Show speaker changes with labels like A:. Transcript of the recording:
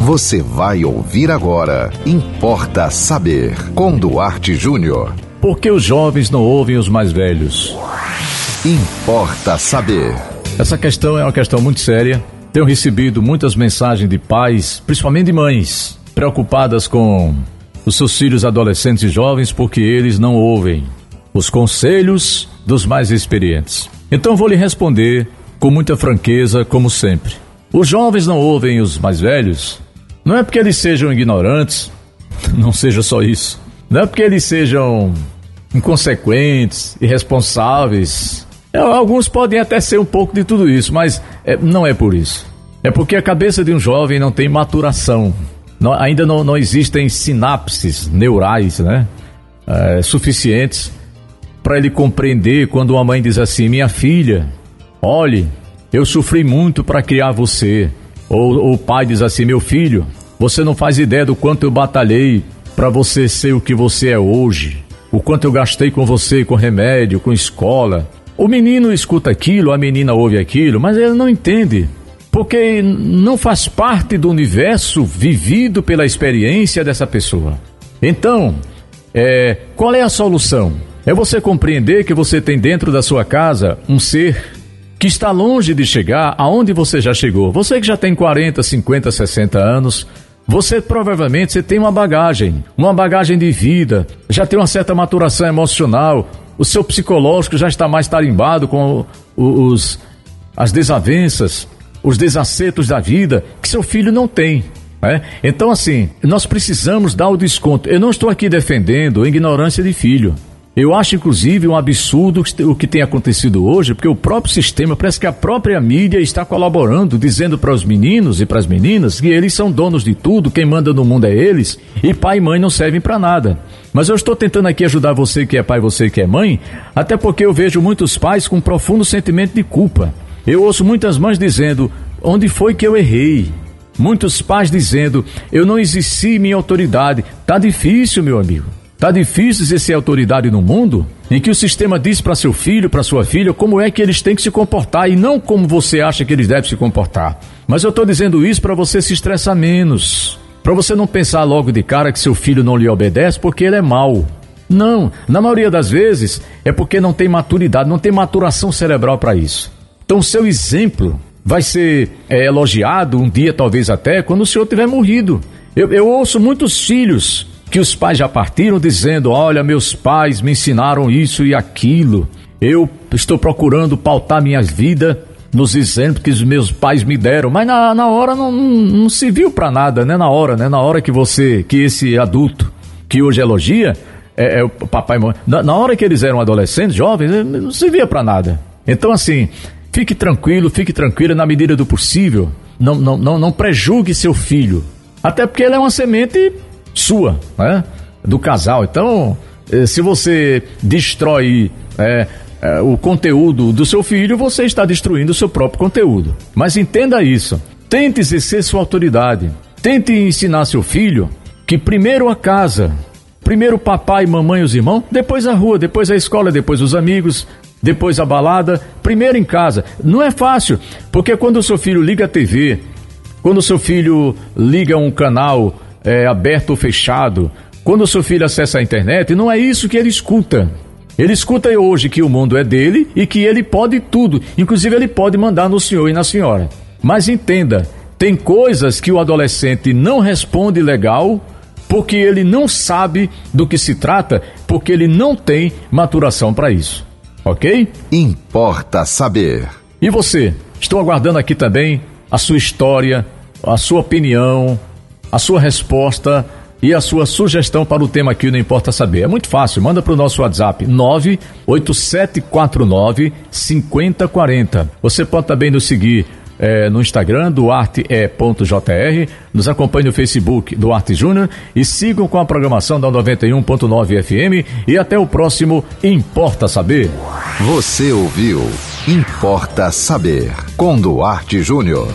A: Você vai ouvir agora. Importa saber. Com Duarte Júnior.
B: Por que os jovens não ouvem os mais velhos?
A: Importa saber.
B: Essa questão é uma questão muito séria. Tenho recebido muitas mensagens de pais, principalmente de mães, preocupadas com os seus filhos adolescentes e jovens porque eles não ouvem os conselhos dos mais experientes. Então vou lhe responder com muita franqueza, como sempre. Os jovens não ouvem os mais velhos, não é porque eles sejam ignorantes, não seja só isso. Não é porque eles sejam inconsequentes, irresponsáveis. É, alguns podem até ser um pouco de tudo isso, mas é, não é por isso. É porque a cabeça de um jovem não tem maturação. Não, ainda não, não existem sinapses neurais né, é, suficientes para ele compreender quando uma mãe diz assim: Minha filha, olhe, eu sofri muito para criar você. Ou, o pai diz assim: Meu filho, você não faz ideia do quanto eu batalhei para você ser o que você é hoje. O quanto eu gastei com você, com remédio, com escola. O menino escuta aquilo, a menina ouve aquilo, mas ele não entende. Porque não faz parte do universo vivido pela experiência dessa pessoa. Então, é, qual é a solução? É você compreender que você tem dentro da sua casa um ser que está longe de chegar aonde você já chegou. Você que já tem 40, 50, 60 anos, você provavelmente você tem uma bagagem, uma bagagem de vida, já tem uma certa maturação emocional, o seu psicológico já está mais tarimbado com os, as desavenças, os desacertos da vida que seu filho não tem. Né? Então, assim, nós precisamos dar o desconto. Eu não estou aqui defendendo a ignorância de filho. Eu acho, inclusive, um absurdo o que tem acontecido hoje, porque o próprio sistema, parece que a própria mídia está colaborando, dizendo para os meninos e para as meninas que eles são donos de tudo, quem manda no mundo é eles, e pai e mãe não servem para nada. Mas eu estou tentando aqui ajudar você que é pai, você que é mãe, até porque eu vejo muitos pais com um profundo sentimento de culpa. Eu ouço muitas mães dizendo: onde foi que eu errei? Muitos pais dizendo: eu não exerci minha autoridade. Tá difícil, meu amigo. Tá difícil ser autoridade no mundo em que o sistema diz para seu filho, para sua filha, como é que eles têm que se comportar e não como você acha que eles devem se comportar. Mas eu estou dizendo isso para você se estressar menos. Para você não pensar logo de cara que seu filho não lhe obedece porque ele é mau. Não, na maioria das vezes é porque não tem maturidade, não tem maturação cerebral para isso. Então, seu exemplo vai ser é, elogiado um dia, talvez até, quando o senhor tiver morrido. Eu, eu ouço muitos filhos que os pais já partiram dizendo: Olha, meus pais me ensinaram isso e aquilo. Eu estou procurando pautar minha vida nos exemplos que os meus pais me deram, mas na, na hora não, não, não se viu para nada, né? Na hora, né? Na hora que você, que esse adulto que hoje elogia, é, é o papai e mãe, na, na, hora que eles eram adolescentes, jovens, não se via para nada. Então, assim, fique tranquilo, fique tranquila na medida do possível. Não, não, não, não prejugue seu filho. Até porque ele é uma semente sua, né? Do casal. Então, eh, se você destrói é, o conteúdo do seu filho, você está destruindo o seu próprio conteúdo. Mas entenda isso. Tente exercer sua autoridade. Tente ensinar seu filho que primeiro a casa, primeiro papai, mamãe e os irmãos, depois a rua, depois a escola, depois os amigos, depois a balada, primeiro em casa. Não é fácil, porque quando o seu filho liga a TV, quando o seu filho liga um canal é, aberto ou fechado. Quando o seu filho acessa a internet, não é isso que ele escuta. Ele escuta hoje que o mundo é dele e que ele pode tudo, inclusive ele pode mandar no senhor e na senhora. Mas entenda, tem coisas que o adolescente não responde legal porque ele não sabe do que se trata, porque ele não tem maturação para isso. Ok?
A: Importa saber.
B: E você? Estou aguardando aqui também a sua história, a sua opinião, a sua resposta e a sua sugestão para o tema aqui Não Importa Saber. É muito fácil, manda para o nosso WhatsApp 98749 5040. Você pode também nos seguir é, no Instagram, duarte.jr, nos acompanhe no Facebook, Duarte Júnior, e sigam com a programação da 91.9 FM e até o próximo Importa Saber.
A: Você ouviu Importa Saber, com Duarte Júnior.